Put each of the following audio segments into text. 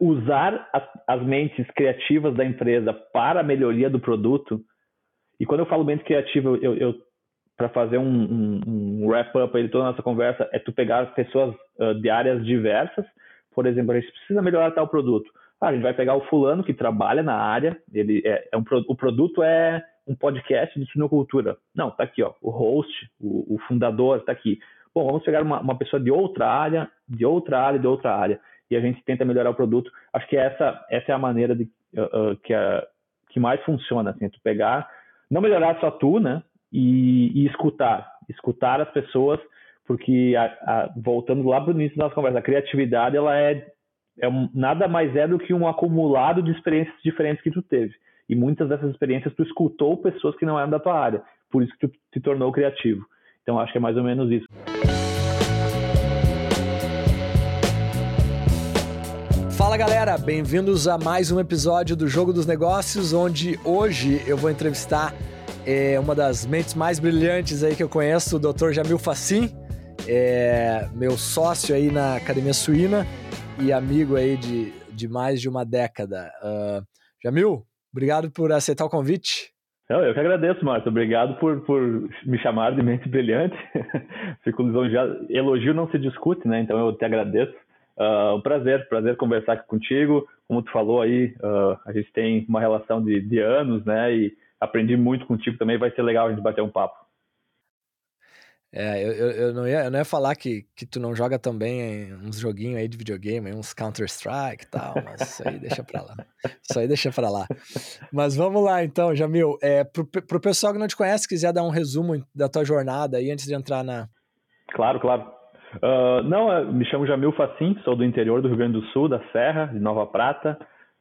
usar as, as, mentes criativas da empresa para a melhoria do produto. E quando eu falo mente criativa, eu, eu para fazer um, um, um wrap-up aí de toda a nossa conversa, é tu pegar pessoas uh, de áreas diversas. Por exemplo, a gente precisa melhorar tal produto. Ah, a gente vai pegar o fulano que trabalha na área, ele é, é um, o produto é um podcast de suinocultura. Não, tá aqui, ó, o host, o, o fundador tá aqui. Bom, vamos pegar uma, uma, pessoa de outra área, de outra área, de outra área, e a gente tenta melhorar o produto. Acho que essa, essa é a maneira de, uh, que, a, que mais funciona, assim, tu pegar, não melhorar só tu, né, e, e escutar, escutar as pessoas, porque a, a, voltando lá para o início da nossa conversa, a criatividade ela é, é um, nada mais é do que um acumulado de experiências diferentes que tu teve. E muitas dessas experiências tu escutou pessoas que não eram da tua área, por isso que tu te tornou criativo. Então acho que é mais ou menos isso. Fala galera, bem-vindos a mais um episódio do Jogo dos Negócios, onde hoje eu vou entrevistar é, uma das mentes mais brilhantes aí que eu conheço, o Dr. Jamil Facim, é, meu sócio aí na Academia Suína e amigo aí de, de mais de uma década. Uh, Jamil, obrigado por aceitar o convite. Eu, eu que agradeço, Marta. Obrigado por, por me chamar de mente brilhante. Fico lisonjeado. Elogio não se discute, né? Então eu te agradeço. Uh, um prazer, prazer conversar aqui contigo. Como tu falou aí, uh, a gente tem uma relação de, de anos, né? E aprendi muito contigo também. Vai ser legal a gente bater um papo. É, eu, eu, não ia, eu não ia falar que, que tu não joga também uns joguinhos aí de videogame, uns Counter-Strike e tal, mas isso aí deixa pra lá. Isso aí deixa pra lá. Mas vamos lá então, Jamil. É, pro, pro pessoal que não te conhece, quiser dar um resumo da tua jornada aí antes de entrar na. Claro, claro. Uh, não, me chamo Jamil Facim, sou do interior do Rio Grande do Sul, da Serra, de Nova Prata.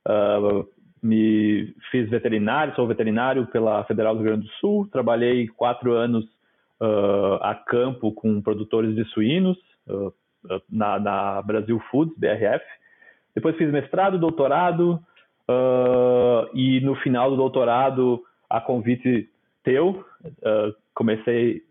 Uh, me fiz veterinário, sou veterinário pela Federal do Rio Grande do Sul. Trabalhei quatro anos uh, a campo com produtores de suínos na, na, Brasil Foods, BRF. Depois fiz mestrado, doutorado e no final do doutorado, a convite teu, comecei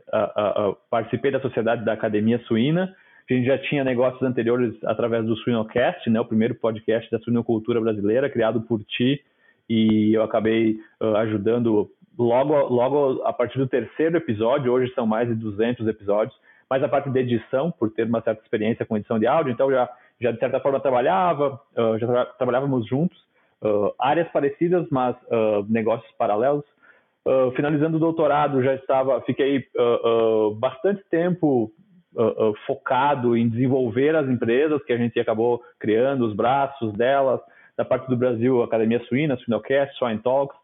participei da sociedade da Academia Suína. A gente já tinha negócios anteriores através do Suinocast, né, o primeiro podcast da suinocultura brasileira, criado por ti, e eu acabei uh, ajudando logo, logo a partir do terceiro episódio, hoje são mais de 200 episódios, mas a parte de edição, por ter uma certa experiência com edição de áudio, então já, já de certa forma trabalhava, uh, já tra trabalhávamos juntos, uh, áreas parecidas, mas negócios paralelos. Finalizando o doutorado, já estava, fiquei bastante tempo focado em desenvolver as empresas que a gente acabou criando, os braços delas, da parte do Brasil, Academia Suína, Suinocast, Swine Talks,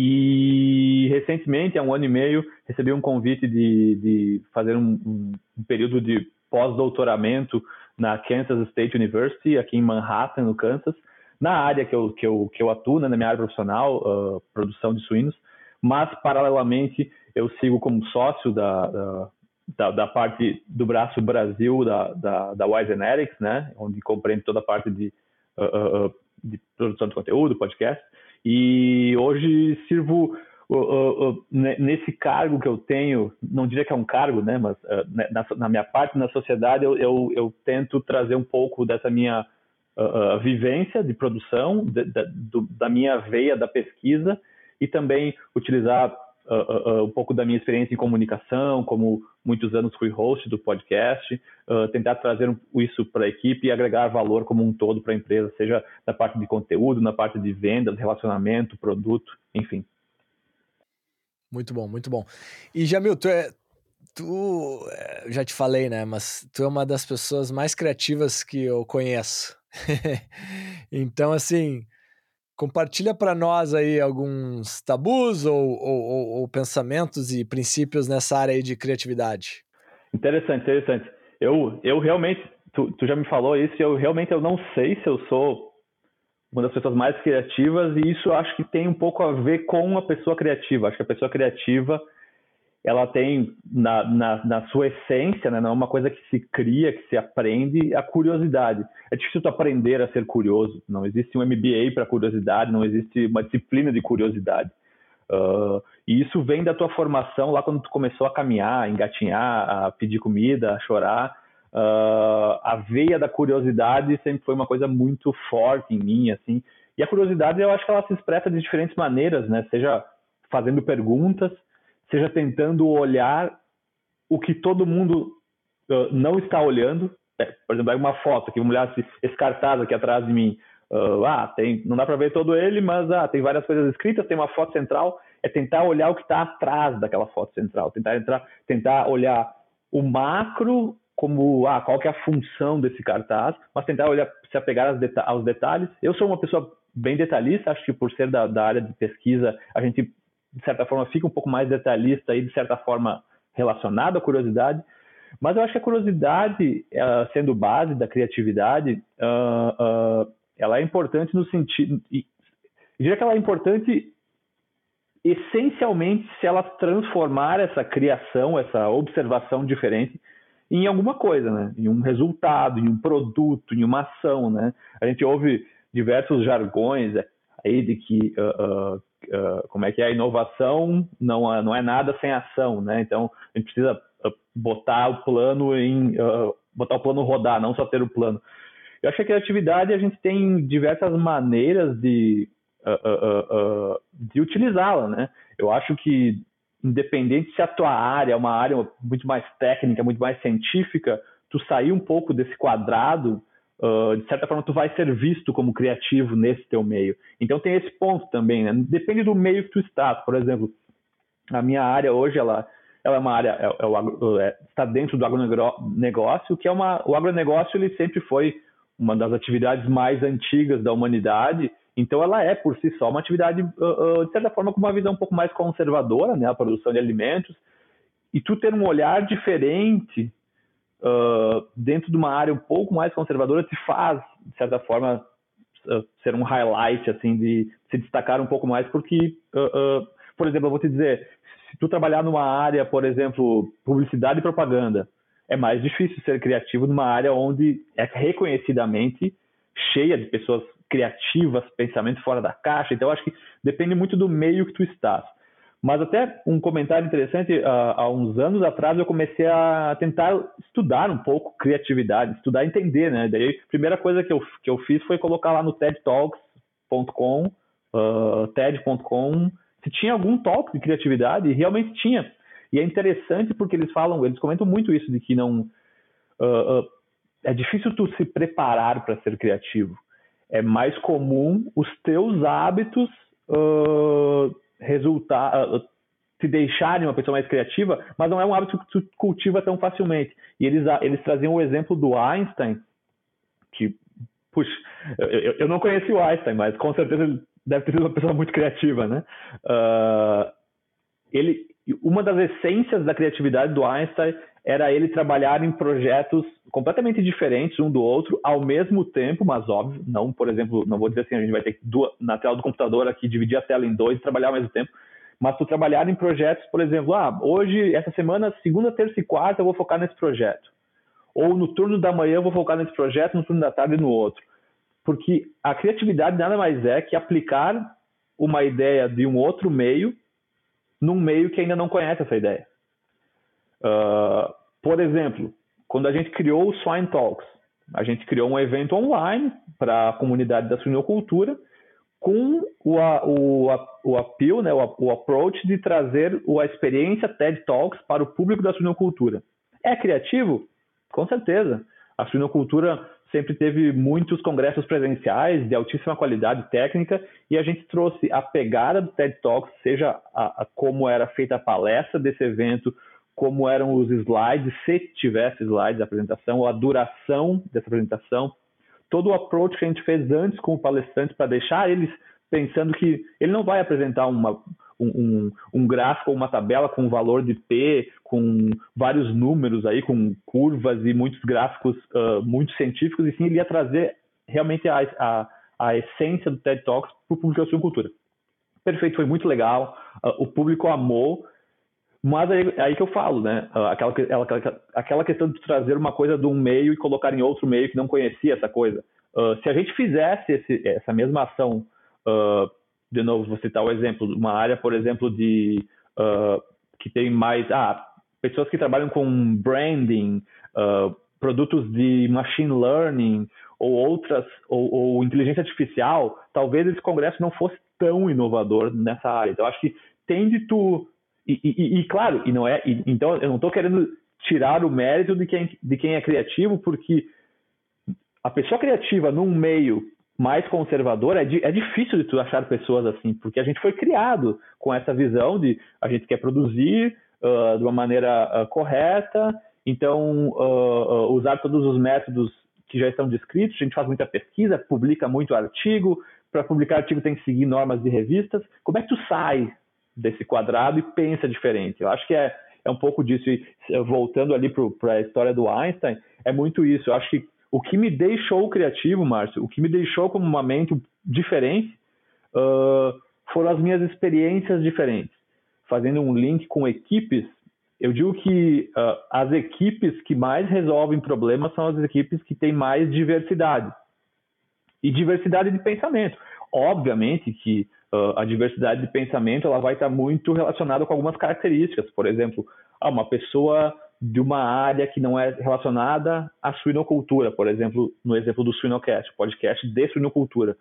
e recentemente, há um ano e meio, recebi um convite de, de fazer um, um período de pós-doutoramento na Kansas State University, aqui em Manhattan, no Kansas, na área que eu, que eu, que eu atuo, né, na minha área profissional, uh, produção de suínos, mas, paralelamente, eu sigo como sócio da, da, da parte do braço Brasil da, da, da Y Genetics, né, onde compreende toda a parte de, uh, uh, de produção de conteúdo, podcast, e hoje sirvo uh, nesse cargo que eu tenho, não diria que é um cargo, né, mas né, na, na, minha parte na sociedade eu, eu, eu, tento trazer um pouco dessa minha vivência de produção, de, de, do, da minha veia da pesquisa e também utilizar uh, uh, um pouco da minha experiência em comunicação, como muitos anos fui host do podcast, tentar trazer isso para a equipe e agregar valor como um todo para a empresa, seja na parte de conteúdo, na parte de vendas, relacionamento, produto, enfim. Muito bom, muito bom. E Jamil, tu é, tu é, já te falei, né? Mas tu é uma das pessoas mais criativas que eu conheço. então, assim, Compartilha para nós aí alguns tabus ou, ou, ou, pensamentos e princípios nessa área aí de criatividade. Interessante, interessante. Eu, eu realmente, tu, tu já me falou isso, eu realmente eu não sei se eu sou uma das pessoas mais criativas e isso acho que tem um pouco a ver com a pessoa criativa. Acho que a pessoa criativa ela tem na, na, na, sua essência, né, não é uma coisa que se cria, que se aprende, a curiosidade. É difícil tu aprender a ser curioso, não existe um MBA para curiosidade, não existe uma disciplina de curiosidade. Uh, e isso vem da tua formação lá quando tu começou a caminhar, a engatinhar, a pedir comida, a chorar. uh, a veia da curiosidade sempre foi uma coisa muito forte em mim, assim. E a curiosidade, eu acho que ela se expressa de diferentes maneiras, né? Seja fazendo perguntas, seja tentando olhar o que todo mundo uh, não está olhando. É, por exemplo, uma foto que uma mulher esse cartaz aqui atrás de mim. Uh, ah, tem, não dá para ver todo ele, mas ah, tem várias coisas escritas, tem uma foto central. É tentar olhar o que está atrás daquela foto central, tentar entrar, tentar olhar o macro como ah, qual é a função desse cartaz, mas tentar olhar, se apegar aos detalhes. Eu sou uma pessoa bem detalhista, acho que por ser da, da, área de pesquisa, a gente, de certa forma, fica um pouco mais detalhista e, de certa forma, relacionado à curiosidade. Mas eu acho que a curiosidade, uh, sendo base da criatividade, uh, uh, ela é importante no sentido. E, diria que ela é importante essencialmente se ela transformar essa criação, essa observação diferente em alguma coisa, né? Em um resultado, em um produto, em uma ação, né? A gente ouve diversos jargões aí de que uh, uh, uh, como é que é a inovação não não é nada sem ação, né? Então a gente precisa botar o plano em botar o plano rodar, não só ter o plano. Eu acho que a criatividade a gente tem diversas maneiras de de utilizá-la, né? Eu acho que independente se a tua área é uma área muito mais técnica, muito mais científica, tu sair um pouco desse quadrado, uh, de certa forma tu vai ser visto como criativo nesse teu meio. Então tem esse ponto também, né? Depende do meio que tu está. Por exemplo, a minha área hoje, ela, ela é uma área, é, é, é, está dentro do agronegócio, que é uma, o agronegócio ele sempre foi uma das atividades mais antigas da humanidade então, ela é, por si só, uma atividade, uh, uh, de certa forma, com uma visão um pouco mais conservadora, né? A produção de alimentos. E tu ter um olhar diferente uh, dentro de uma área um pouco mais conservadora te faz, de certa forma, ser um highlight, assim, de se destacar um pouco mais, porque, por exemplo, eu vou te dizer, se tu trabalhar numa área, por exemplo, publicidade e propaganda, é mais difícil ser criativo numa área onde é reconhecidamente cheia de pessoas criativas, pensamento fora da caixa. Então, acho que depende muito do meio que tu estás. Mas até um comentário interessante, uh, há uns anos atrás eu comecei a tentar estudar um pouco criatividade, estudar e entender, né? Daí a primeira coisa que eu, que eu fiz foi colocar lá no tedtalks.com, uh, ted.com, se tinha algum talk de criatividade, e realmente tinha. E é interessante porque eles falam, eles comentam muito isso, de que não... Uh, é difícil tu se preparar para ser criativo é mais comum os teus hábitos uh, resultar, te deixarem uma pessoa mais criativa, mas não é um hábito que tu cultiva tão facilmente. E eles, eles traziam o exemplo do Einstein, que, puxa, eu, eu não conheci o Einstein, mas com certeza ele deve ter sido uma pessoa muito criativa, né? Uh, ele, uma das essências da criatividade do Einstein era ele trabalhar em projetos completamente diferentes um do outro ao mesmo tempo, mas óbvio, não, por exemplo, não vou dizer assim, a gente vai ter que na tela do computador aqui dividir a tela em dois e trabalhar ao mesmo tempo, mas tu trabalhar em projetos, por exemplo, ah, hoje, essa semana, segunda, terça e quarta eu vou focar nesse projeto. Ou no turno da manhã eu vou focar nesse projeto, no turno da tarde no outro. Porque a criatividade nada mais é que aplicar uma ideia de um outro meio num meio que ainda não conhece essa ideia. Uh, por exemplo, quando a gente criou o Swine Talks, a gente criou um evento online para a comunidade da suinocultura com o, o, o appeal, né, o, o approach de trazer a experiência TED Talks para o público da suinocultura. É criativo? Com certeza. A suinocultura sempre teve muitos congressos presenciais de altíssima qualidade técnica e a gente trouxe a pegada do TED Talks, seja a, a como era feita a palestra desse evento, como eram os slides, se tivesse slides da apresentação, ou a duração dessa apresentação, todo o approach que a gente fez antes com o palestrante para deixar eles pensando que ele não vai apresentar uma, um, um, gráfico ou uma tabela com valor de P, com vários números aí, com curvas e muitos gráficos uh, muito científicos, e sim ele ia trazer realmente a, a, a essência do TED Talks para o público da cultura. Perfeito, foi muito legal, uh, o público amou, mas aí, aí, que eu falo, né? Aquela, aquela, aquela questão de trazer uma coisa de um meio e colocar em outro meio que não conhecia essa coisa. Uh, se a gente fizesse esse, essa mesma ação, uh, de novo, vou citar o exemplo, uma área, por exemplo, de uh, que tem mais ah, pessoas que trabalham com branding, produtos de machine learning ou outras, ou, ou, inteligência artificial, talvez esse congresso não fosse tão inovador nessa área. Então, acho que tem de tu. E, e, e claro, e não é. E, então, eu não estou querendo tirar o mérito de quem, de quem é criativo, porque a pessoa criativa num meio mais conservador é, é difícil de tu achar pessoas assim, porque a gente foi criado com essa visão de a gente quer produzir uh, de uma maneira uh, correta, então uh, usar todos os métodos que já estão descritos, a gente faz muita pesquisa, publica muito artigo, para publicar artigo tem que seguir normas de revistas. Como é que tu sai desse quadrado e pensa diferente? Eu acho que é, é um pouco disso. E voltando ali para a história do Einstein, é muito isso. Eu acho que o que me deixou criativo, Márcio, o que me deixou como uma mente diferente, uh, foram as minhas experiências diferentes. Fazendo um link com equipes, eu digo que uh, as equipes que mais resolvem problemas são as equipes que têm mais diversidade. E diversidade de pensamento. Obviamente que a diversidade de pensamento ela vai estar muito relacionada com algumas características. Por exemplo, ah, uma pessoa de uma área que não é relacionada à suinocultura, por exemplo, no exemplo do Suinocast, podcast de suinocultura.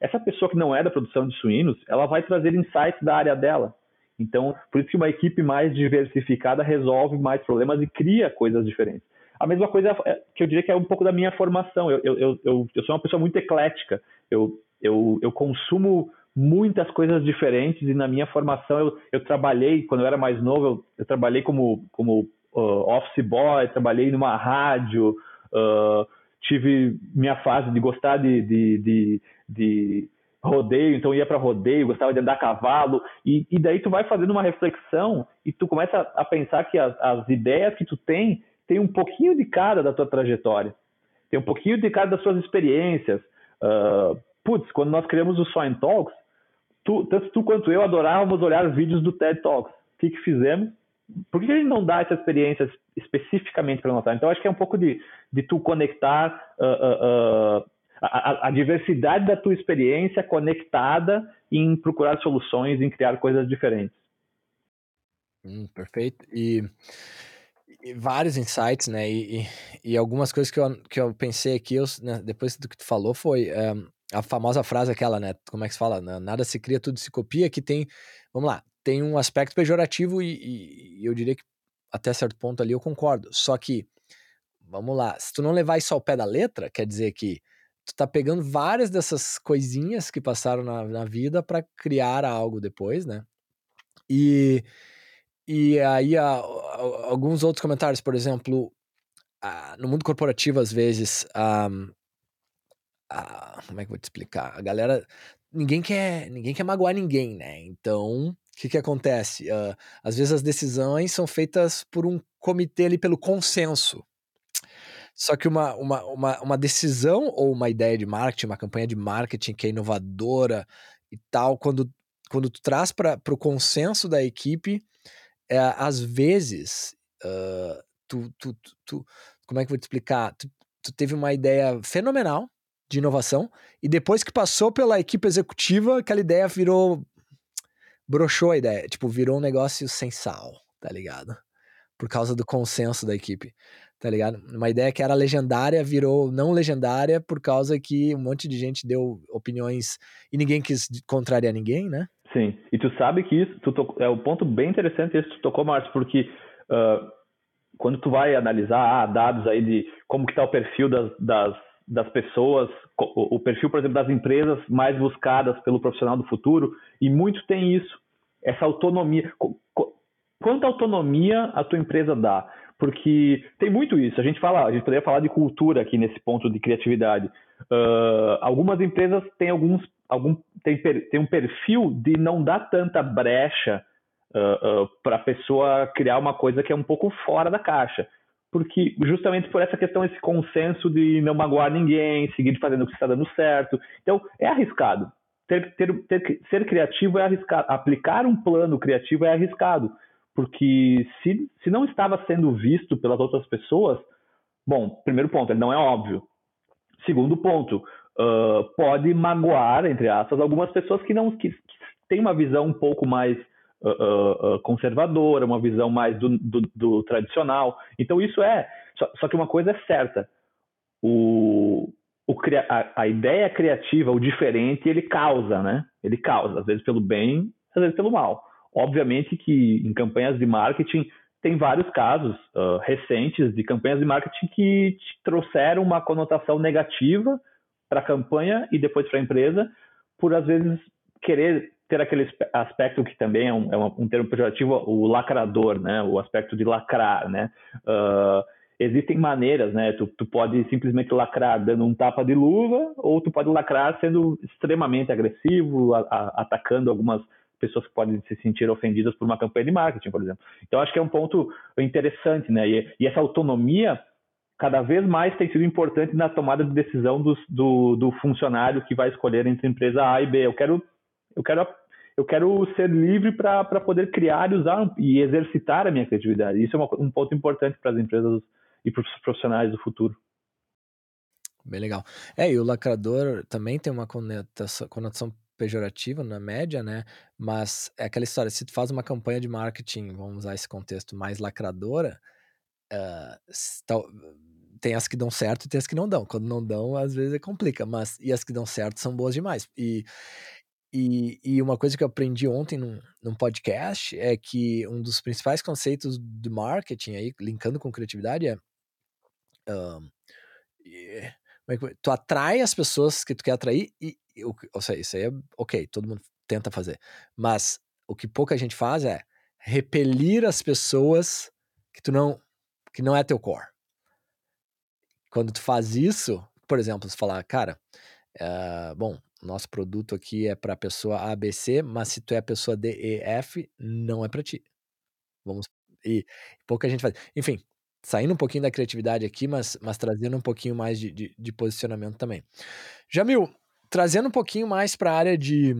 Essa pessoa que não é da produção de suínos, ela vai trazer insights da área dela. Então, por isso que uma equipe mais diversificada resolve mais problemas e cria coisas diferentes. A mesma coisa é, que eu diria que é um pouco da minha formação. Eu, eu, eu, eu sou uma pessoa muito eclética. Eu, eu, eu consumo muitas coisas diferentes e na minha formação eu, eu trabalhei, quando eu era mais novo, eu, eu trabalhei como, como uh, office boy, trabalhei numa rádio, uh, tive minha fase de gostar de, de, de, de rodeio, então ia para rodeio, gostava de andar a cavalo, e, e, daí tu vai fazendo uma reflexão e tu começa a pensar que as, as, ideias que tu tem, tem um pouquinho de cada da tua trajetória, tem um pouquinho de cada das suas experiências. Uh, putz, quando nós criamos o Swine Talks, tu, tanto tu quanto eu adorávamos olhar vídeos do TED Talks. O que, que fizemos? Por que a gente não dá essa experiência especificamente para notar? Então, acho que é um pouco de, de tu conectar uh, uh, uh, a, a, diversidade da tua experiência conectada em procurar soluções, em criar coisas diferentes. Hum, perfeito. E, e, vários insights, né? E, e, algumas coisas que eu, que eu pensei aqui, eu, né, depois do que tu falou, foi um, a famosa frase aquela, né? Como é que se fala? Nada se cria, tudo se copia, que tem, vamos lá, tem um aspecto pejorativo e, e eu diria que até certo ponto ali eu concordo. Só que, vamos lá, se tu não levar isso ao pé da letra, quer dizer que tu tá pegando várias dessas coisinhas que passaram na, na vida para criar algo depois, né? E, e aí a, a, alguns outros comentários, por exemplo, a, no mundo corporativo, às vezes, como é que eu vou te explicar? A galera. Ninguém quer, ninguém quer magoar ninguém, né? Então, o que, que acontece? Uh, às vezes as decisões são feitas por um comitê ali pelo consenso. Só que uma, uma, uma, uma decisão ou uma ideia de marketing, uma campanha de marketing que é inovadora e tal, quando, quando tu traz para o consenso da equipe, é, às vezes, uh, tu, tu, tu, tu, como é que eu vou te explicar? Tu, tu teve uma ideia fenomenal de inovação e depois que passou pela equipe executiva, aquela ideia virou broxou a ideia, tipo, virou um negócio sem sal, tá ligado? Por causa do consenso da equipe tá ligado? Uma ideia que era legendária virou não legendária por causa que um monte de gente deu opiniões e ninguém quis contrariar ninguém, né? Sim, e tu sabe que isso tu é um ponto bem interessante esse que tu tocou, Márcio, porque uh, quando tu vai analisar ah, dados aí de como que tá o perfil das, das, das pessoas, o, perfil, por exemplo, das empresas mais buscadas pelo profissional do futuro, e muito tem isso, essa autonomia. Quanta autonomia a tua empresa dá? porque tem muito isso. A gente fala, a gente poderia falar de cultura aqui nesse ponto de criatividade. Uh, algumas empresas têm alguns, algum tem, tem um perfil de não dar tanta brecha uh, uh, para a pessoa criar uma coisa que é um pouco fora da caixa, porque justamente por essa questão, esse consenso de não magoar ninguém, seguir fazendo o que está dando certo. Então é arriscado. Ter, ter, ter, ser criativo é arriscado. Aplicar um plano criativo é arriscado porque se, se não estava sendo visto pelas outras pessoas, bom, primeiro ponto, ele não é óbvio. Segundo ponto, uh, pode magoar, entre aspas, algumas pessoas que não que, que têm uma visão um pouco mais uh, uh, conservadora, uma visão mais do, do, do, tradicional. Então isso é Só, só que uma coisa é certa, o, o, a, a, ideia criativa, o diferente, ele causa, né? Ele causa, às vezes pelo bem, às vezes pelo mal. Obviamente que em campanhas de marketing tem vários casos uh, recentes de campanhas de marketing que trouxeram uma conotação negativa para a campanha e depois para a empresa, por às vezes querer ter aquele aspecto que também é um, é um termo pejorativo, o lacrador, né? O aspecto de lacrar, né? Uh, existem maneiras, né? Tu, tu pode simplesmente lacrar dando um tapa de luva, ou tu pode lacrar sendo extremamente agressivo, a, a, atacando algumas pessoas que podem se sentir ofendidas por uma campanha de marketing, por exemplo. Então, acho que é um ponto interessante, né? E, e essa autonomia cada vez mais tem sido importante na tomada de decisão do, do, do funcionário que vai escolher entre empresa A e B. Eu quero, eu quero, eu quero ser livre para poder criar e usar e exercitar a minha criatividade. Isso é uma, um ponto importante para as empresas e para os profissionais do futuro. Bem legal. É, e o lacrador também tem uma conotação, conotação pejorativa na média, né? Mas é aquela história, se tu faz uma campanha de marketing, vamos usar esse contexto, mais lacradora, uh, tem as que dão certo e tem as que não dão. Quando não dão, às vezes é complica, mas e as que dão certo são boas demais. E, e, e uma coisa que eu aprendi ontem num, num podcast é que um dos principais conceitos do marketing aí, linkando com criatividade, é um, yeah, é tu atrai as pessoas que tu quer atrair e, e ou seja, isso aí é ok, todo mundo tenta fazer, mas o que pouca gente faz é repelir as pessoas que tu não que não é teu core. Quando tu faz isso, por exemplo, você falar, cara, uh, bom, nosso produto aqui é para a pessoa ABC, mas se tu é a pessoa D, E, F, não é para ti. Vamos e pouca gente faz. Enfim, saindo um pouquinho da criatividade aqui, mas, mas trazendo um pouquinho mais de, de, de posicionamento também. Jamil, trazendo um pouquinho mais para a área de,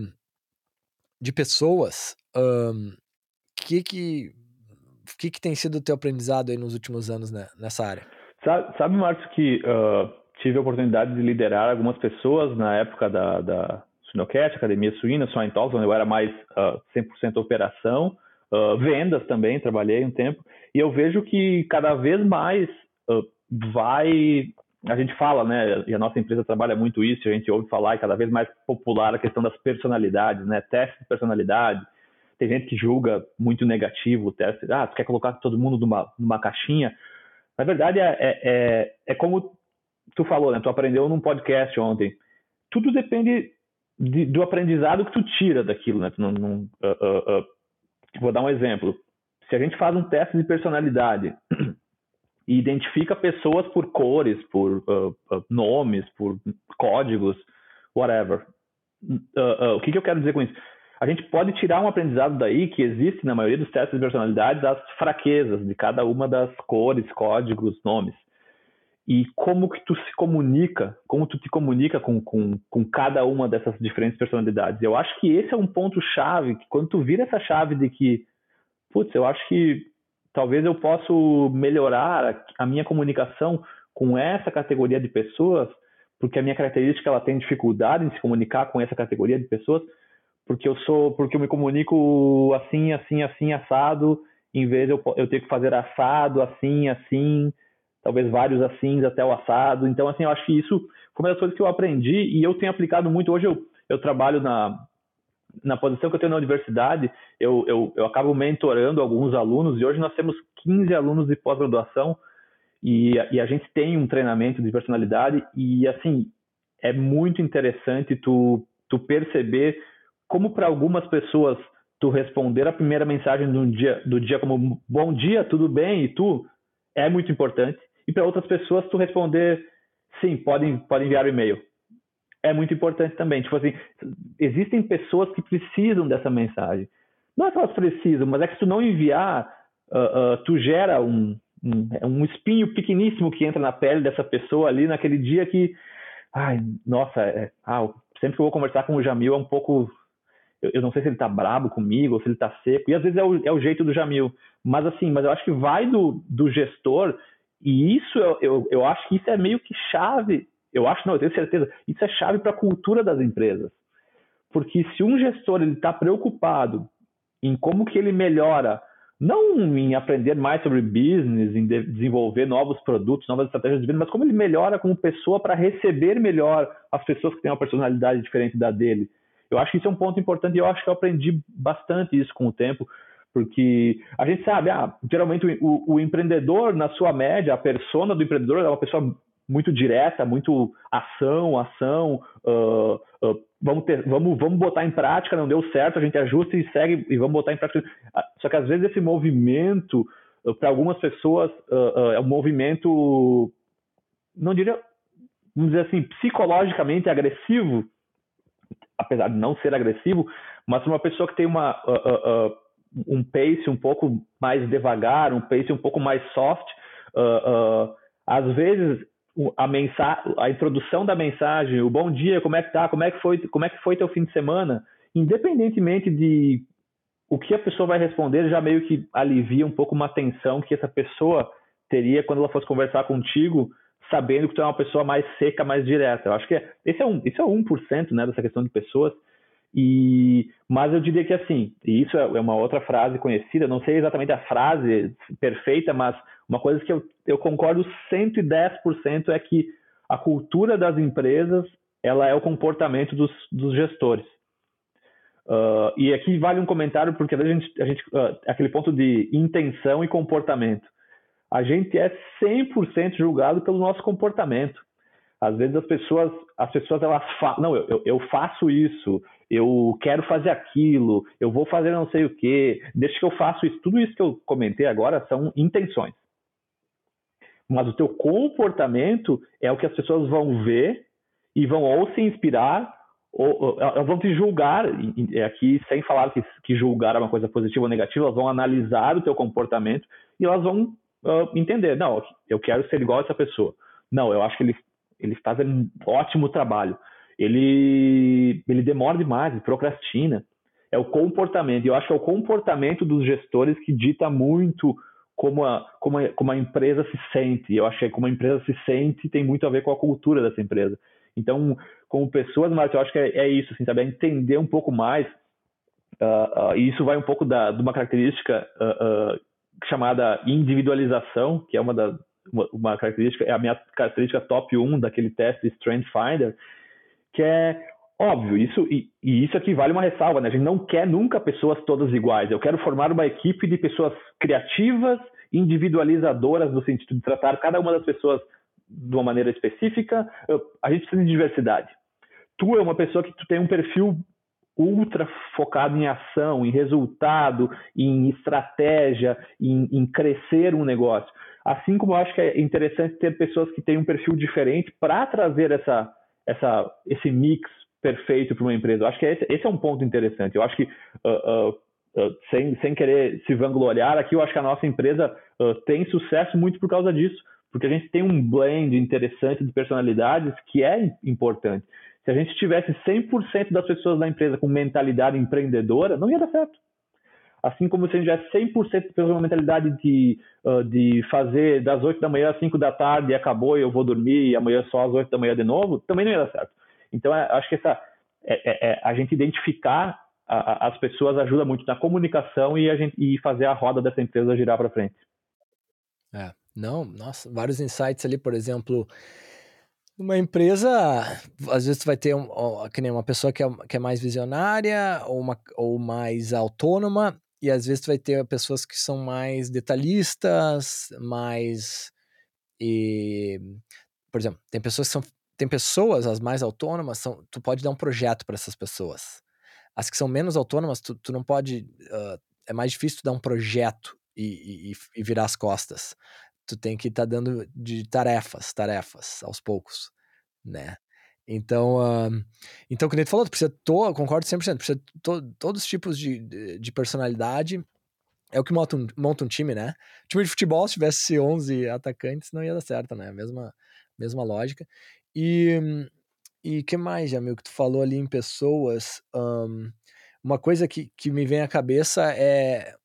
de pessoas, o um, que que que, que tem sido o teu aprendizado aí nos últimos anos né, nessa área? Sabe, sabe Marcos, que uh, tive a oportunidade de liderar algumas pessoas na época da, da Academia Suína, Swine Talks, onde eu era mais uh, 100% operação, uh, vendas também, trabalhei um tempo, e eu vejo que cada vez mais uh, vai. A gente fala, né? E a nossa empresa trabalha muito isso, a gente ouve falar, e cada vez mais popular a questão das personalidades, né? Teste de personalidade, tem gente que julga muito negativo o teste. Ah, tu quer colocar todo mundo numa, numa caixinha. Na verdade, é, é, é, é como tu falou, né? Tu aprendeu num podcast ontem. Tudo depende de, do aprendizado que tu tira daquilo, né? Não, não uh, uh, uh, vou dar um exemplo. Se a gente faz um teste de personalidade e identifica pessoas por cores, por nomes, por códigos, whatever. o que, que eu quero dizer com isso? a gente pode tirar um aprendizado daí que existe na maioria dos testes de personalidade as fraquezas de cada uma das cores, códigos, nomes. E como que tu se comunica, como tu te comunica com, com, com cada uma dessas diferentes personalidades. Eu acho que esse é um ponto chave, que quando tu vira essa chave de que, putz, eu acho que talvez eu possa melhorar a minha comunicação com essa categoria de pessoas, porque a minha característica ela tem dificuldade em se comunicar com essa categoria de pessoas, porque eu sou, porque eu me comunico assim, assim, assim, assado, em vez eu, eu ter que fazer assado, assim, assim, talvez vários assim até o assado. Então, assim, eu acho que isso foi uma das coisas que eu aprendi e eu tenho aplicado muito. Hoje eu, eu trabalho na, na posição que eu tenho na universidade, eu, eu, eu acabo mentorando alguns alunos e hoje nós temos 15 alunos de pós-graduação e, e a gente tem um treinamento de personalidade e, assim, é muito interessante tu, tu perceber como para algumas pessoas tu responder a primeira mensagem do dia, do dia como bom dia, tudo bem e tu é muito importante. E para outras pessoas tu responder sim, pode, pode enviar o e-mail. É muito importante também. Tipo assim, existem pessoas que precisam dessa mensagem. Não é que elas precisam, mas é que se tu não enviar, uh, uh, tu gera um, um, um espinho pequeníssimo que entra na pele dessa pessoa ali naquele dia que, ai, nossa, é, ah, sempre que eu vou conversar com o Jamil é um pouco eu, eu não sei se ele tá brabo comigo ou se ele tá seco. E às vezes é o, é o jeito do Jamil. Mas assim, mas eu acho que vai do, do gestor, e isso eu, eu, eu acho que isso é meio que chave. Eu acho, não, eu tenho certeza, isso é chave para a cultura das empresas. Porque se um gestor ele está preocupado em como que ele melhora não em aprender mais sobre business, em de desenvolver novos produtos, novas estratégias de venda, mas como ele melhora como pessoa para receber melhor as pessoas que têm uma personalidade diferente da dele. Eu acho que isso é um ponto importante e eu acho que eu aprendi bastante isso com o tempo, porque a gente sabe, ah, geralmente o, o empreendedor, na sua média, a persona do empreendedor é uma pessoa muito direta, muito ação, ação, uh, uh, vamos, ter, vamos, vamos botar em prática, não deu certo, a gente ajusta e segue e vamos botar em prática. Ah, só que às vezes esse movimento, para algumas pessoas, é um movimento, não diria, vamos dizer assim, psicologicamente agressivo, apesar de não ser agressivo, mas uma pessoa que tem uma, um pace um pouco mais devagar, um pace um pouco mais soft, às vezes a a introdução da mensagem, o bom dia, como é que tá, como é que foi, como é que foi teu fim de semana, independentemente de o que a pessoa vai responder, já meio que alivia um pouco uma tensão que essa pessoa teria quando ela fosse conversar contigo, sabendo que tu é uma pessoa mais seca, mais direta. Eu acho que é, esse é um, esse é 1%, né, dessa questão de pessoas. E, mas eu diria que assim, e isso é uma outra frase conhecida, não sei exatamente a frase perfeita, mas uma coisa que eu, eu concordo 110% é que a cultura das empresas ela é o comportamento dos, dos gestores. Uh, e aqui vale um comentário, porque a gente, a gente uh, aquele ponto de intenção e comportamento. A gente é 100% julgado pelo nosso comportamento. Às vezes as pessoas, as pessoas elas falam, não, eu, eu faço isso, eu quero fazer aquilo, eu vou fazer não sei o quê, deixa que eu faço isso. Tudo isso que eu comentei agora são intenções. Mas o teu comportamento é o que as pessoas vão ver e vão ou se inspirar ou, ou vão te julgar aqui sem falar que, que, julgar é uma coisa positiva ou negativa elas vão analisar o teu comportamento e elas vão uh, entender não eu quero ser igual a essa pessoa. Não eu acho que ele ele faz um ótimo trabalho ele ele demora demais ele procrastina é o comportamento eu acho que é o comportamento dos gestores que dita muito como a, como, a, como a empresa se sente. Eu achei que como a empresa se sente tem muito a ver com a cultura dessa empresa. Então, como pessoas, mas eu acho que é, é isso, assim? É entender um pouco mais, uh, uh, e isso vai um pouco da, de uma característica uh, chamada individualização, que é uma das uma, uma, característica, é a minha característica top 1 daquele teste Strength Finder, que é Óbvio, isso e, e, isso aqui vale uma ressalva, né? A gente não quer nunca pessoas todas iguais. Eu quero formar uma equipe de pessoas criativas, individualizadoras no sentido de tratar cada uma das pessoas de uma maneira específica. Eu, a gente precisa de diversidade. Tu é uma pessoa que tu tem um perfil ultra focado em ação, em resultado, em estratégia, em, em crescer um negócio. Assim como eu acho que é interessante ter pessoas que têm um perfil diferente para trazer essa, essa, esse mix perfeito para uma empresa. Eu acho que esse, esse, é um ponto interessante. Eu acho que, uh, uh, uh, sem, sem querer se vangloriar aqui, eu acho que a nossa empresa tem sucesso muito por causa disso, porque a gente tem um blend interessante de personalidades que é importante. Se a gente tivesse 100% das pessoas da empresa com mentalidade empreendedora, não ia dar certo. Assim como se a gente tivesse 100% de pessoas com mentalidade de, de fazer das 8 da manhã às 5 da tarde e acabou e eu vou dormir e amanhã só às 8 da manhã de novo, também não ia dar certo. Então, é, acho que essa, é, é, é, a gente identificar a, a, as pessoas ajuda muito na comunicação e, a gente, e fazer a roda dessa empresa girar para frente. É, não, nossa, vários insights ali, por exemplo, uma empresa, às vezes vai ter um, que nem uma pessoa que é, que é mais visionária ou, uma, ou mais autônoma, e às vezes tu vai ter pessoas que são mais detalhistas, mais. E, por exemplo, tem pessoas que são tem pessoas, as mais autônomas, são, tu pode dar um projeto para essas pessoas. As que são menos autônomas, tu, tu não pode. Uh, é mais difícil tu dar um projeto e, e, e virar as costas. Tu tem que estar tá dando de tarefas, tarefas, aos poucos, né? Então, uh, então, como tu falou, tu precisa, to, concordo 100%, precisa to, todos os tipos de, de, de personalidade é o que monta um, monta um time, né? time de futebol, se tivesse 11 atacantes, não ia dar certo, né? Mesma, mesma lógica. E e que mais, Jamil, que tu falou ali em pessoas? Um, uma coisa que, que me vem à cabeça é,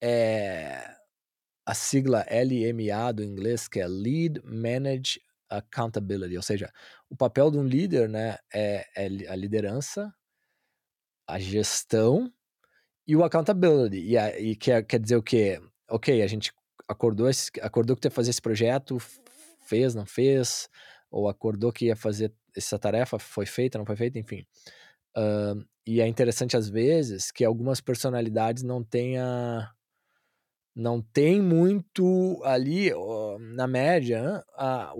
é a sigla LMA do inglês, que é Lead Manage Accountability, ou seja, o papel de um líder né, é, é a liderança, a gestão e o accountability. E, a, e quer, quer dizer o quê? Ok, a gente acordou, acordou que ia fazer esse projeto, fez, não fez, ou acordou que ia fazer essa tarefa, foi feita, não foi feita, enfim. Uh, e é interessante às vezes que algumas personalidades não tenha não tem muito ali na média a,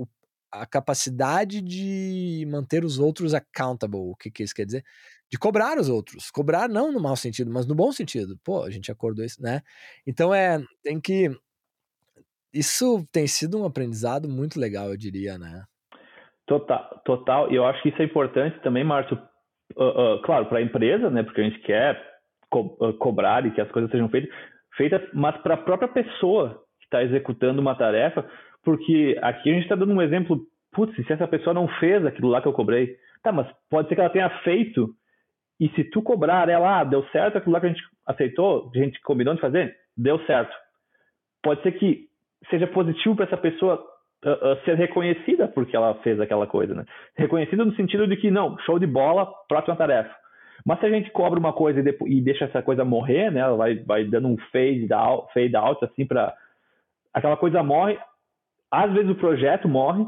a capacidade de manter os outros accountable. O que, que isso quer dizer? De cobrar os outros. Cobrar não no mau sentido, mas no bom sentido. Pô, a gente acordou isso, né? Então é, tem que isso tem sido um aprendizado muito legal, eu diria, né? Total, total. E eu acho que isso é importante também, Márcio. Uh, uh, claro, para a empresa, né? Porque a gente quer co uh, cobrar e que as coisas sejam feitas, feitas mas para a própria pessoa que está executando uma tarefa, porque aqui a gente está dando um exemplo. Putz, se essa pessoa não fez aquilo lá que eu cobrei, tá, mas pode ser que ela tenha feito e se tu cobrar ela, ah, deu certo aquilo lá que a gente aceitou, a gente combinou de fazer, deu certo. Pode ser que seja positivo para essa pessoa uh, uh, ser reconhecida porque ela fez aquela coisa, né? Reconhecida no sentido de que, não, show de bola, próxima tarefa. Mas se a gente cobra uma coisa e, depois, e deixa essa coisa morrer, né? Ela vai, vai dando um fade out, fade out assim para aquela coisa morre. Às vezes o projeto morre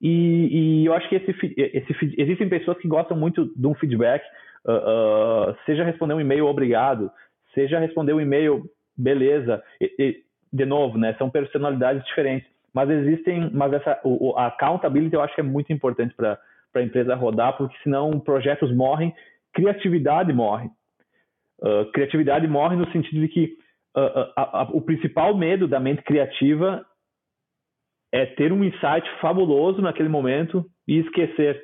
e, e eu acho que esse, esse, existem pessoas que gostam muito de um feedback, uh, seja responder um e-mail obrigado, seja responder um e-mail beleza. E, e, de novo, né, são personalidades diferentes, mas existem, mas essa o, a accountability eu acho que é muito importante para a empresa rodar, porque senão projetos morrem, criatividade morre. Uh, criatividade morre no sentido de que uh, a, o principal medo da mente criativa é ter um insight fabuloso naquele momento e esquecer.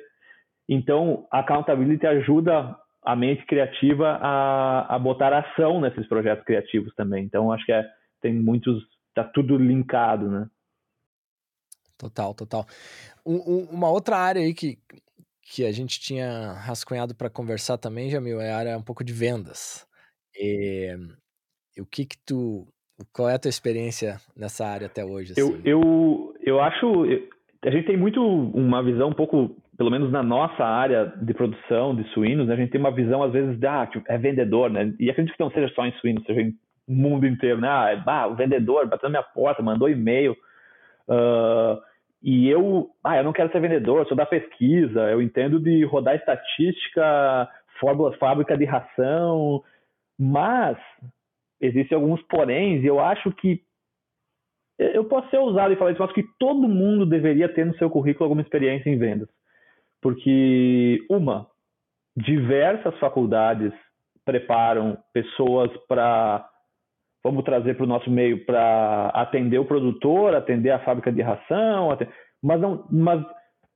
Então, a accountability ajuda a mente criativa a, a botar ação nesses projetos criativos também. Então, acho que é, tem muitos, tá tudo linkado, né? Total, total. Um, um, uma outra área aí que, que a gente tinha rascunhado para conversar também, Jamil, é a área um pouco de vendas. E, e, o que que tu, qual é a tua experiência nessa área até hoje? Assim? Eu, eu, eu acho, a gente tem muito uma visão um pouco, pelo menos na nossa área de produção de suínos, né, a gente tem uma visão às vezes de, ah, é vendedor, né? E acredito que não seja só em suínos, seja em mundo inteiro, né? Ah, bah, o vendedor bateu na minha porta, mandou e-mail. Uh, e eu, ah, eu não quero ser vendedor, sou da pesquisa, eu entendo de rodar estatística, fórmula fábrica de ração, mas existem alguns poréns e eu acho que eu posso ser ousado e falar isso, mas que todo mundo deveria ter no seu currículo alguma experiência em vendas. Porque, uma, diversas faculdades preparam pessoas para vamos trazer para o nosso meio para atender o produtor, atender a fábrica de ração, mas não, mas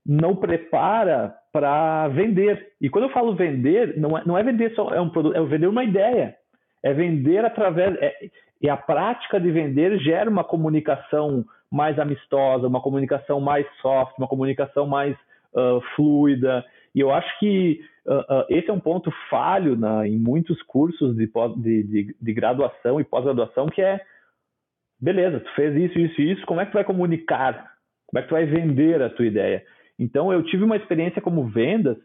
não prepara para vender. E quando eu falo vender, não é, não é vender só é um produto, é vender uma ideia. É vender através é, e a prática de vender gera uma comunicação mais amistosa, uma comunicação mais soft, uma comunicação mais uh, fluida. E eu acho que uh, uh, esse é um ponto falho na, em muitos cursos de, de, de, de graduação e pós-graduação, que é, beleza, tu fez isso, isso e isso, como é que tu vai comunicar? Como é que tu vai vender a tua ideia? Então, eu tive uma experiência como vendas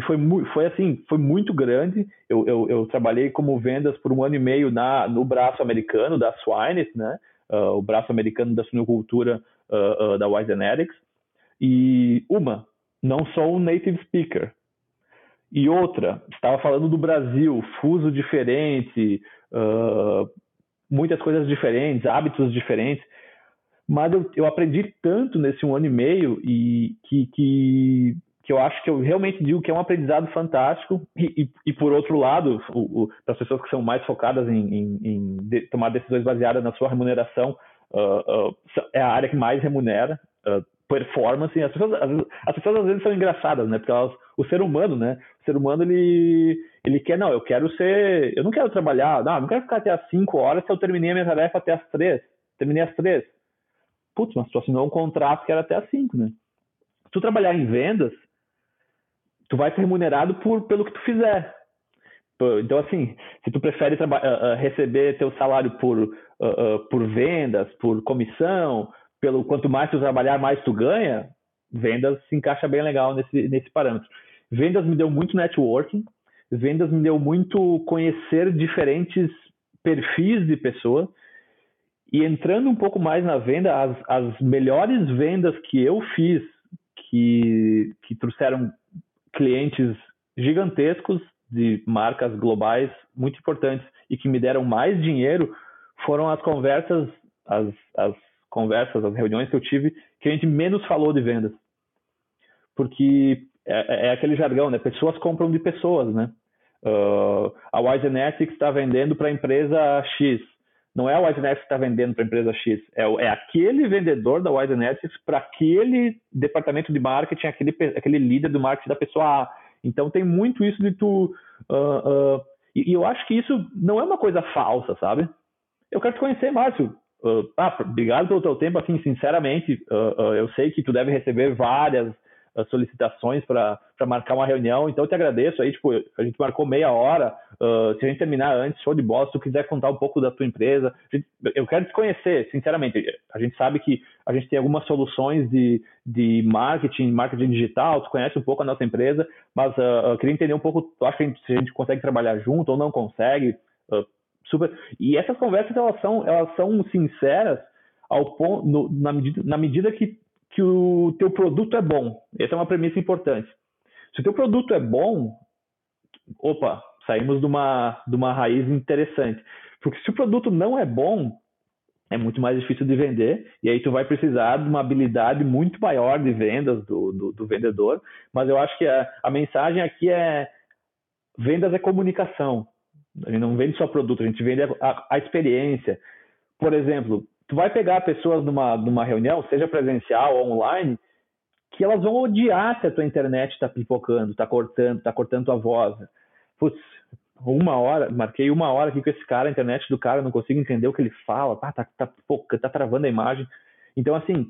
e foi, foi assim, foi muito grande. Eu, eu, eu, trabalhei como vendas por um ano e meio na, no braço americano da Swines, né? Uh, o braço americano da suinocultura uh, uh, da Wise Genetics. E uma, não sou um native speaker. E outra, estava falando do Brasil, fuso diferente, muitas coisas diferentes, hábitos diferentes. Mas eu, eu, aprendi tanto nesse um ano e meio e que, que, que, eu acho que eu realmente digo que é um aprendizado fantástico. E, e, e por outro lado, para as pessoas que são mais focadas em, em, em de, tomar decisões baseadas na sua remuneração, uh, uh, é a área que mais remunera performance, as pessoas, as pessoas às vezes são engraçadas, né? Porque elas, o ser humano, né? O ser humano, ele, ele quer, não, eu quero ser, eu não quero trabalhar, não, não quero ficar até as 5 horas se eu terminei a minha tarefa até as 3. Terminei às 3. Putz, mas tu assinou um contrato que era até as 5, né? Se tu trabalhar em vendas, tu vai ser remunerado por, pelo que tu fizer. Então, assim, se tu prefere uh, uh, receber teu salário por, uh, por vendas, por comissão, pelo quanto mais tu trabalhar, mais tu ganha, vendas se encaixa bem legal nesse, nesse parâmetro. Vendas me deu muito networking, vendas me deu muito conhecer diferentes perfis de pessoas. E entrando um pouco mais na venda, as, as melhores vendas que eu fiz, que, que trouxeram clientes gigantescos de marcas globais muito importantes e que me deram mais dinheiro, foram as conversas, as, as conversas, as reuniões que eu tive, que a gente menos falou de vendas. Porque é, é aquele jargão, né? Pessoas compram de pessoas, né? Uh, a Wisenetics está vendendo para a empresa X. Não é a Wisenetics que está vendendo para a empresa X. É, é, aquele vendedor da Wisenetics para aquele departamento de marketing, aquele, aquele líder do marketing da pessoa A. Então tem muito isso de tu. Uh, uh, e, e, eu acho que isso não é uma coisa falsa, sabe? Eu quero te conhecer, Márcio. Uh, ah, obrigado pelo teu tempo, assim, sinceramente, eu sei que tu deve receber várias solicitações para marcar uma reunião, então eu te agradeço aí, tipo, a gente marcou meia hora, uh, se a gente terminar antes, show de bola, se tu quiser contar um pouco da tua empresa, eu quero te conhecer, sinceramente, a gente sabe que a gente tem algumas soluções de, de marketing, marketing digital, tu conhece um pouco a nossa empresa, mas uh, eu queria entender um pouco, tu acha que a gente, se a gente consegue trabalhar junto ou não consegue, uh, super, e essas conversas, elas são, elas são sinceras ao ponto, no, na, medida, na medida que que o teu produto é bom. Essa é uma premissa importante. Se o teu produto é bom, opa, saímos de uma, de uma raiz interessante. Porque se o produto não é bom, é muito mais difícil de vender, e aí tu vai precisar de uma habilidade muito maior de vendas do, do, do vendedor. Mas eu acho que a, a mensagem aqui é vendas é comunicação. A gente não vende só produto, a gente vende a, a experiência. Por exemplo, tu vai pegar pessoas numa, numa reunião, seja presencial ou online, que elas vão odiar se a tua internet está pipocando, está cortando, está cortando tua voz. Putz, uma hora, marquei uma hora aqui com esse cara, a internet do cara, não consigo entender o que ele fala, ah, tá, tá, tá, tá travando a imagem. Então, assim,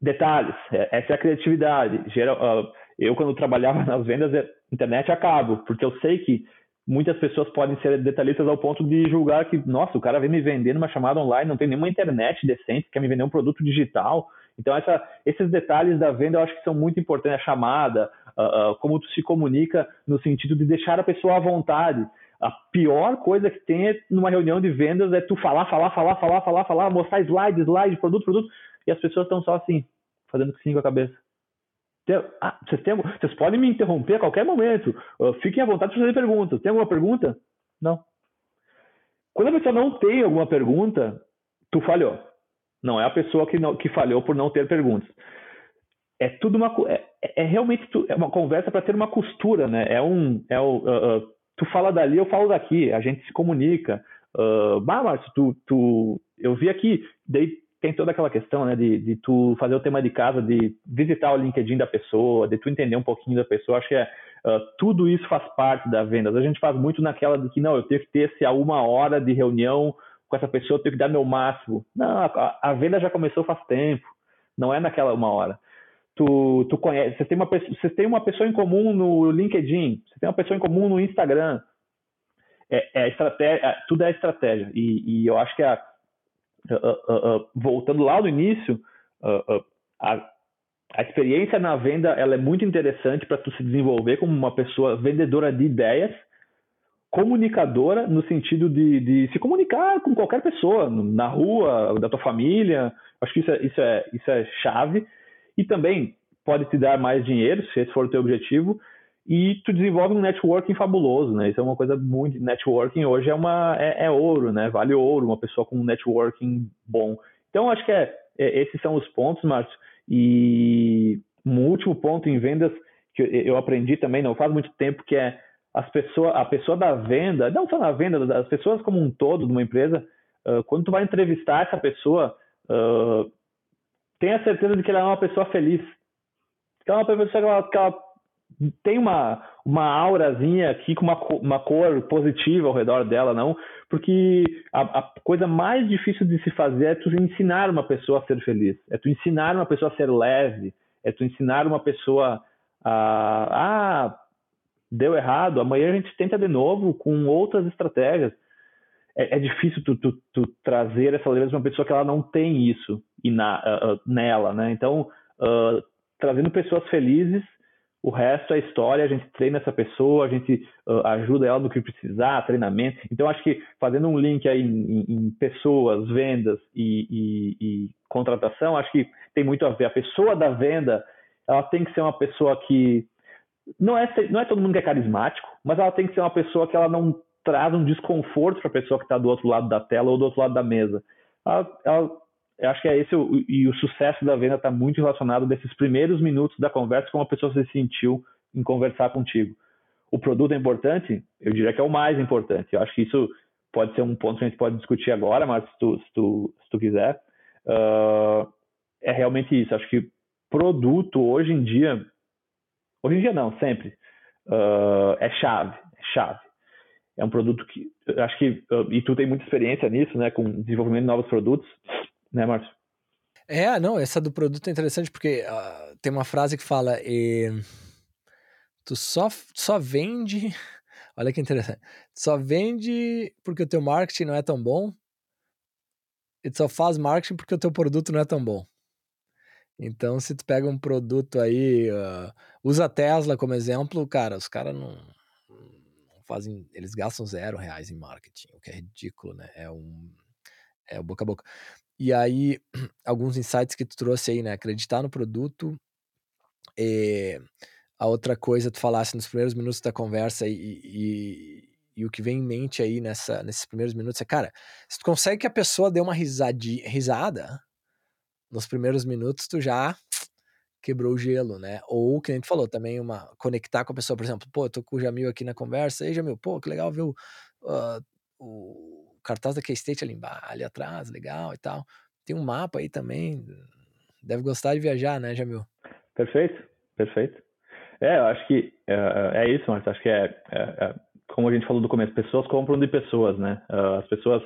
detalhes, é, essa é a criatividade. Geral, eu, quando trabalhava nas vendas, é, internet acabo, porque eu sei que muitas pessoas podem ser detalhistas ao ponto de julgar que, nossa, o cara vem me vender numa chamada online, não tem nenhuma internet decente, quer me vender um produto digital. Então, essa, esses detalhes da venda eu acho que são muito importantes. A chamada, uh, uh, como tu se comunica no sentido de deixar a pessoa à vontade. A pior coisa que tem é, numa reunião de vendas é tu falar, falar, falar, falar, falar, falar, mostrar slide, slide, produto, produto, e as pessoas estão só assim, fazendo sim com a cabeça. Ah, vocês, têm, vocês podem me interromper a qualquer momento. Uh, fiquem à vontade de fazer perguntas. Tem alguma pergunta? Não. Quando a pessoa não tem alguma pergunta, tu falhou. Não é a pessoa que, não, que falhou por não ter perguntas. É tudo uma é, é realmente tu, é uma conversa para ter uma costura, né? É um é o, uh, uh, tu fala dali, eu falo daqui, a gente se comunica. Uh, bah, Márcio, tu, tu, eu vi aqui, daí tem toda aquela questão, né, de, de tu fazer o tema de casa, de visitar o LinkedIn da pessoa, de tu entender um pouquinho da pessoa. Acho que é, uh, tudo isso faz parte da venda. A gente faz muito naquela de que, não, eu tenho que ter esse a uma hora de reunião com essa pessoa, eu tenho que dar meu máximo. Não, a, a venda já começou faz tempo. Não é naquela uma hora. Tu, tu conhece, você tem, uma, você tem uma pessoa em comum no LinkedIn, você tem uma pessoa em comum no Instagram. É, é estratégia, é, tudo é estratégia. E, e eu acho que a uh, uh, voltando lá no início, a, a experiência na venda ela é muito interessante para tu se desenvolver como uma pessoa vendedora de ideias, comunicadora no sentido de, de, se comunicar com qualquer pessoa, na rua, da tua família. Acho que isso é, isso é, isso é chave. E também pode te dar mais dinheiro, se esse for o teu objetivo, e tu desenvolve um networking fabuloso, né? Isso é uma coisa muito networking hoje é uma é, é ouro, né? Vale ouro uma pessoa com um networking bom. Então acho que é, é, esses são os pontos, Márcio. E um último ponto em vendas que eu aprendi também não faz muito tempo que é as pessoas a pessoa da venda, não só na venda, as pessoas como um todo de uma empresa, uh, quando tu vai entrevistar essa pessoa, uh, tenha certeza de que ela é uma pessoa feliz. Que ela é uma pessoa que ela, que ela tem uma, uma aurazinha aqui com uma, uma cor positiva ao redor dela, não? Porque a, a, coisa mais difícil de se fazer é tu ensinar uma pessoa a ser feliz, é tu ensinar uma pessoa a ser leve, é tu ensinar uma pessoa a. Ah, deu errado, amanhã a gente tenta de novo com outras estratégias. É, é difícil tu, tu, tu, trazer essa leveza para uma pessoa que ela não tem isso e na, uh, nela, né? Então, uh, trazendo pessoas felizes O resto é história, a gente treina essa pessoa, a gente uh, ajuda ela no que precisar, treinamento. Então, acho que fazendo um link aí em, em pessoas, vendas e, e, e, contratação, acho que tem muito a ver. A pessoa da venda, ela tem que ser uma pessoa que. Não é, não é todo mundo que é carismático, mas ela tem que ser uma pessoa que ela não traz um desconforto para a pessoa que está do outro lado da tela ou do outro lado da mesa. Ela, ela eu acho que é esse o, e o sucesso da venda está muito relacionado desses primeiros minutos da conversa como a pessoa se sentiu em conversar contigo. O produto é importante? Eu diria que é o mais importante. Eu acho que isso pode ser um ponto que a gente pode discutir agora, mas se tu, se tu, se tu quiser, uh, é realmente isso. Acho que produto hoje em dia, hoje em dia não, sempre, uh, é chave, é chave. É um produto que, acho que, uh, e tu tem muita experiência nisso, né, com desenvolvimento de novos produtos, né, Márcio? É, não, essa do produto é interessante porque uh, tem uma frase que fala: tu só, só vende. Olha que interessante. Só vende porque o teu marketing não é tão bom. E tu só faz marketing porque o teu produto não é tão bom. Então, se tu pega um produto aí, uh, usa a Tesla como exemplo, cara, os caras não, não, fazem, eles gastam zero reais em marketing, o que é ridículo, né? É um, é o boca a boca. E aí, alguns insights que tu trouxe aí, né? Acreditar no produto. É, a outra coisa, tu falasse nos primeiros minutos da conversa e, e, e, o que vem em mente aí nessa, nesses primeiros minutos é, cara, se tu consegue que a pessoa dê uma risadi, risada nos primeiros minutos, tu já quebrou o gelo, né? Ou, que a gente falou, também uma conectar com a pessoa, por exemplo, pô, eu tô com o Jamil aqui na conversa, ei, Jamil, pô, que legal ver o, uh, o cartaz da K-State ali ali atrás, legal e tal. Tem um mapa aí também. Deve gostar de viajar, né, Jamil? Perfeito, perfeito. É, eu acho que é, é, é isso, Marcos. Acho que é, é, é, como a gente falou no começo, pessoas compram de pessoas, né? Uh, as pessoas.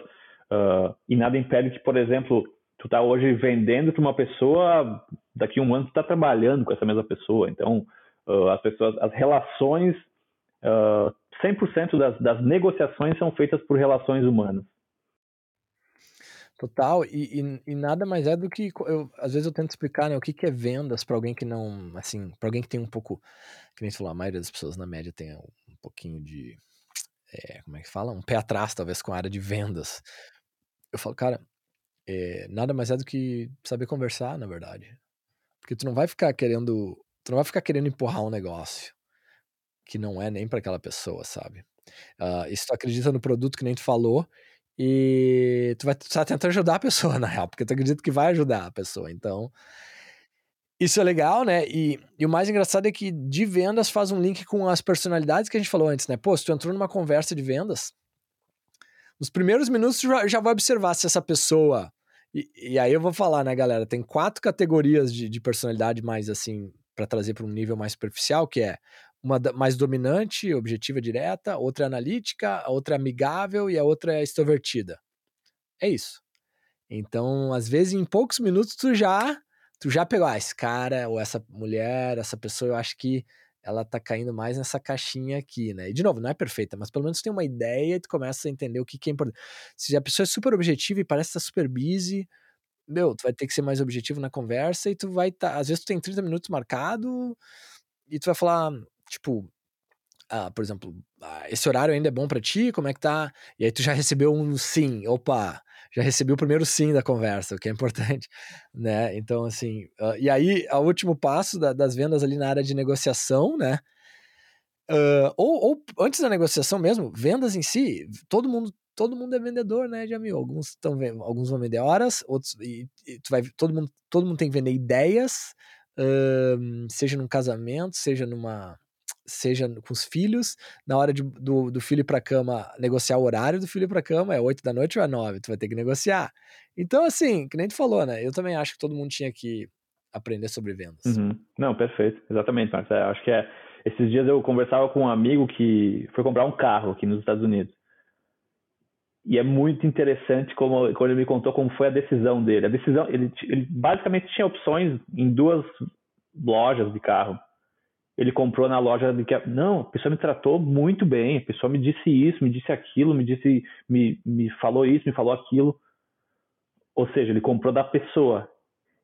Uh, e nada impede que, por exemplo, tu tá hoje vendendo para uma pessoa, daqui a um ano tu tá trabalhando com essa mesma pessoa. Então, uh, as pessoas, as relações uh, 100% das, das negociações são feitas por relações humanas. Total, e, e, e, nada mais é do que eu, às vezes eu tento explicar né, o que, que é vendas para alguém que não, assim, para alguém que tem um pouco, que nem falou, a maioria das pessoas na média tem um pouquinho de, é, como é que fala? Um pé atrás, talvez, com a área de vendas. Eu falo, cara, é, nada mais é do que saber conversar, na verdade. Porque tu não vai ficar querendo, tu não vai ficar querendo empurrar um negócio que não é nem para aquela pessoa, sabe? Uh, e se tu acredita no produto que nem tu falou, e tu vai estar tá tentando ajudar a pessoa, na real, porque tu acredita que vai ajudar a pessoa. Então, isso é legal, né? E, e, o mais engraçado é que de vendas faz um link com as personalidades que a gente falou antes, né? Pô, se tu entrou numa conversa de vendas, nos primeiros minutos tu já, já vai observar se essa pessoa. E, e, aí eu vou falar, né, galera? Tem quatro categorias de, de personalidade mais assim, para trazer para um nível mais superficial, que é uma mais dominante, objetiva direta, outra é analítica, a outra é amigável e a outra é extrovertida. É isso. Então, às vezes, em poucos minutos, tu já, tu já pegou, ah, esse cara ou essa mulher, essa pessoa, eu acho que ela tá caindo mais nessa caixinha aqui, né? E, de novo, não é perfeita, mas pelo menos tem uma ideia e tu começa a entender o que, que é importante. Se a pessoa é super objetiva e parece estar tá super busy, meu, tu vai ter que ser mais objetivo na conversa e tu vai estar, tá, às vezes tu tem 30 minutos marcado e tu vai falar, Tipo, ah, por exemplo, ah, esse horário ainda é bom para ti? Como é que tá? E aí tu já recebeu um sim, opa, já recebi o primeiro sim da conversa, o que é importante, né? Então, assim, uh, e aí, o último passo da, das vendas ali na área de negociação, né? Uh, ou, ou, antes da negociação mesmo, vendas em si, todo mundo todo mundo é vendedor, né, Jamil? Alguns estão alguns vão vender horas, outros e, e, tu vai todo mundo todo mundo tem que vender ideias, uh, seja num casamento, seja numa seja com os filhos, na hora de, do, do filho ir pra cama, negociar o horário do filho ir pra cama, é 8 da noite ou é 9, tu vai ter que negociar. Então, assim, que nem tu falou, né? Eu também acho que todo mundo tinha que aprender sobre vendas. Uhum. Não, perfeito, exatamente, Marcelo. É, acho que é. Esses dias eu conversava com um amigo que foi comprar um carro aqui nos Estados Unidos. E é muito interessante como quando ele me contou como foi a decisão dele. A decisão, ele, ele basicamente tinha opções em duas lojas de carro ele comprou na loja de que não, a pessoa me tratou muito bem, a pessoa me disse isso, me disse aquilo, me disse, me, me falou isso, me falou aquilo. Ou seja, ele comprou da pessoa.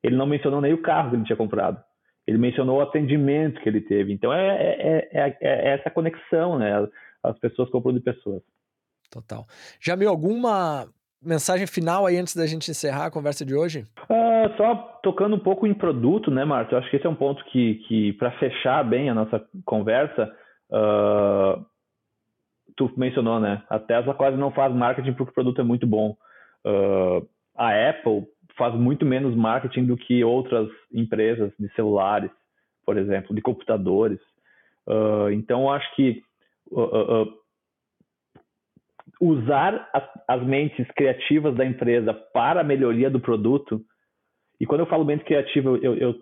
Ele não mencionou nem o carro que ele tinha comprado. Ele mencionou o atendimento que ele teve. Então é, é, é, é essa conexão, né? As pessoas compram de pessoas. Total. Já viu alguma mensagem final aí antes da gente encerrar a conversa de hoje? Uh, só tocando um pouco em produto, né, Marta? Eu acho que esse é um ponto que, que para fechar bem a nossa conversa, uh, tu mencionou, né? A Tesla quase não faz marketing porque o produto é muito bom. Uh, a Apple faz muito menos marketing do que outras empresas de celulares, por exemplo, de computadores. então, eu acho que usar as, as, mentes criativas da empresa para a melhoria do produto. E quando eu falo mente criativa, eu, eu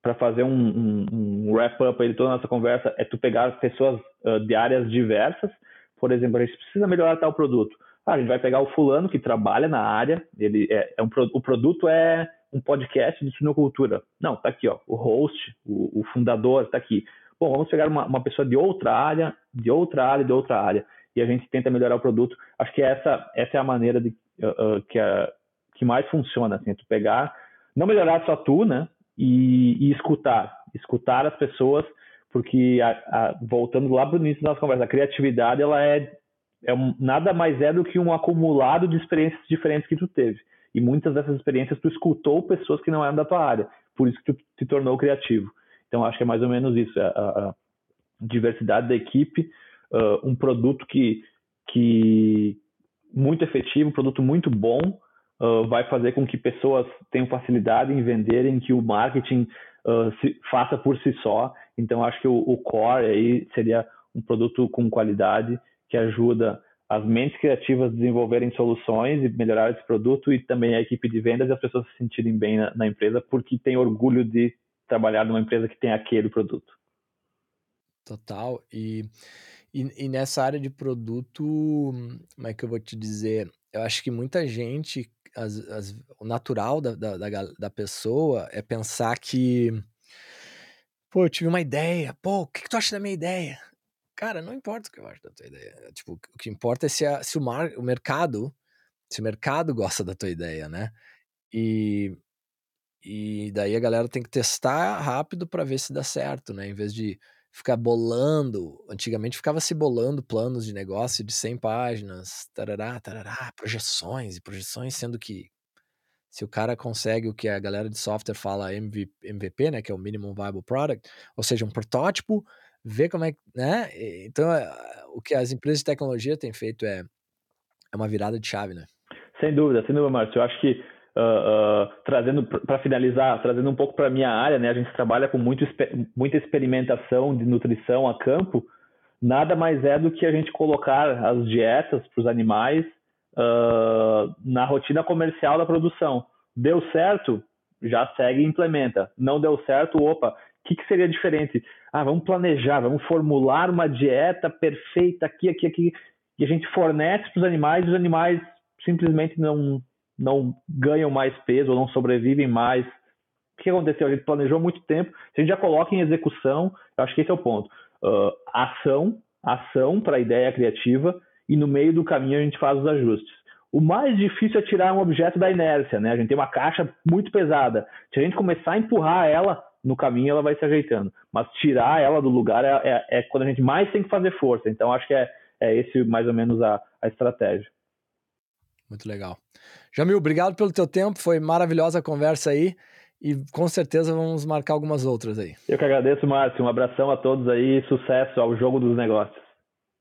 para fazer um, um, um wrap-up de toda a nossa conversa, é tu pegar pessoas uh, de áreas diversas. Por exemplo, a gente precisa melhorar tal produto. Ah, a gente vai pegar o fulano que trabalha na área, ele é, é um, o produto é um podcast de sinocultura. Não, tá aqui, ó, o host, o, o fundador tá aqui. Bom, vamos pegar uma, uma pessoa de outra área, de outra área, de outra área e a gente tenta melhorar o produto. Acho que essa, essa é a maneira de, uh, que, a, que mais funciona, assim, é tu pegar, não melhorar só tu, né, e, e escutar, escutar as pessoas, porque a, a, voltando lá para o início da nossa conversa, a criatividade ela é, é um, nada mais é do que um acumulado de experiências diferentes que tu teve. E muitas dessas experiências tu escutou pessoas que não eram da tua área, por isso que tu te tornou criativo. Então acho que é mais ou menos isso, a, a diversidade da equipe, uh, um produto que, que muito efetivo, um produto muito bom, uh, vai fazer com que pessoas tenham facilidade em venderem, que o marketing uh, se faça por si só. Então, acho que o, o core aí seria um produto com qualidade que ajuda as mentes criativas a desenvolverem soluções e melhorar esse produto e também a equipe de vendas e as pessoas se sentirem bem na, na empresa porque tem orgulho de trabalhar numa empresa que tem aquele produto. Total. E e, e, nessa área de produto, como é que eu vou te dizer? Eu acho que muita gente, as, as, o natural da, da, da, da, pessoa é pensar que, pô, eu tive uma ideia, pô, o que, que tu acha da minha ideia? Cara, não importa o que eu acho da tua ideia. Tipo, o que importa é se, a, se o, mar, o mercado, se o mercado gosta da tua ideia, né? E, e daí a galera tem que testar rápido para ver se dá certo, né? Em vez de ficar bolando. Antigamente ficava se bolando planos de negócio de 100 páginas, tarará, tarará, projeções e projeções, sendo que se o cara consegue o que a galera de software fala MVP, né, que é o Minimum Viable Product, ou seja, um protótipo, ver como é, né? Então, eh, o que as empresas de tecnologia têm feito é, é uma virada de chave, né? Sem dúvida, sem dúvida, Márcio. Eu acho que uh, trazendo para finalizar, trazendo um pouco para minha área, né? A gente trabalha com muito, muita experimentação de nutrição a campo. Nada mais é do que a gente colocar as dietas para os animais uh, na rotina comercial da produção. Deu certo, já segue e implementa. Não deu certo, opa, o que, que seria diferente? Ah, vamos planejar, vamos formular uma dieta perfeita aqui, aqui, aqui, e a gente fornece para os animais, e os animais simplesmente não, não ganham mais peso ou não sobrevivem mais. O que aconteceu? A gente planejou muito tempo, se a gente já coloca em execução, eu acho que esse é o ponto. Uh, ação, ação para a ideia criativa, e no meio do caminho a gente faz os ajustes. O mais difícil é tirar um objeto da inércia, né? A gente tem uma caixa muito pesada. Se a gente começar a empurrar ela, no caminho ela vai se ajeitando. Mas tirar ela do lugar é, é, é quando a gente mais tem que fazer força. Então acho que é, é esse mais ou menos a, a estratégia. Muito legal. Jamil, obrigado pelo teu tempo, foi maravilhosa a conversa aí e com certeza vamos marcar algumas outras aí. Eu que agradeço, Márcio. Um abração a todos aí, sucesso ao jogo dos negócios.